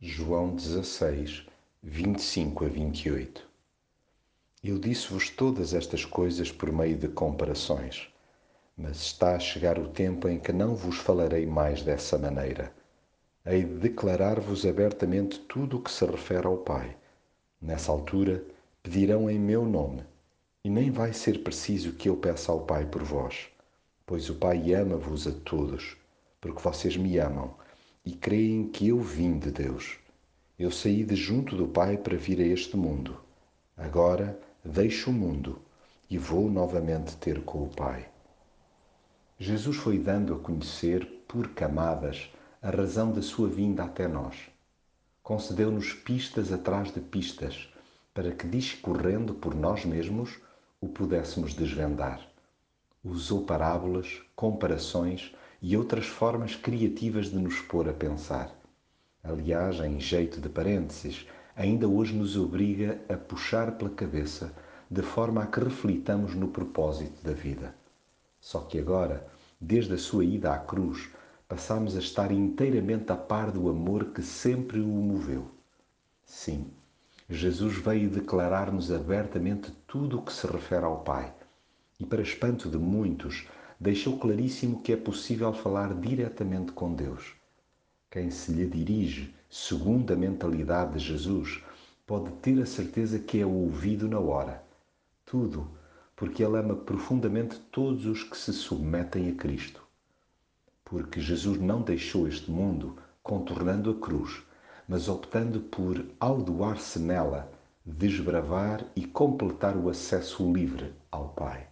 João 16, 25 a 28 Eu disse-vos todas estas coisas por meio de comparações, mas está a chegar o tempo em que não vos falarei mais dessa maneira. Hei de declarar-vos abertamente tudo o que se refere ao Pai. Nessa altura, pedirão em meu nome, e nem vai ser preciso que eu peça ao Pai por vós, pois o Pai ama-vos a todos, porque vocês me amam e creem que eu vim de Deus. Eu saí de junto do Pai para vir a este mundo. Agora deixo o mundo e vou novamente ter com o Pai. Jesus foi dando a conhecer, por camadas, a razão da sua vinda até nós. Concedeu-nos pistas atrás de pistas, para que, discorrendo por nós mesmos, o pudéssemos desvendar. Usou parábolas, comparações e outras formas criativas de nos pôr a pensar. Aliás, em jeito de parênteses, ainda hoje nos obriga a puxar pela cabeça de forma a que reflitamos no propósito da vida. Só que agora, desde a sua ida à cruz, passamos a estar inteiramente a par do amor que sempre o moveu. Sim, Jesus veio declarar-nos abertamente tudo o que se refere ao Pai. E, para espanto de muitos, deixou claríssimo que é possível falar diretamente com Deus. Quem se lhe dirige segundo a mentalidade de Jesus pode ter a certeza que é ouvido na hora. Tudo porque ele ama profundamente todos os que se submetem a Cristo. Porque Jesus não deixou este mundo contornando a cruz, mas optando por, ao doar-se nela, desbravar e completar o acesso livre ao Pai.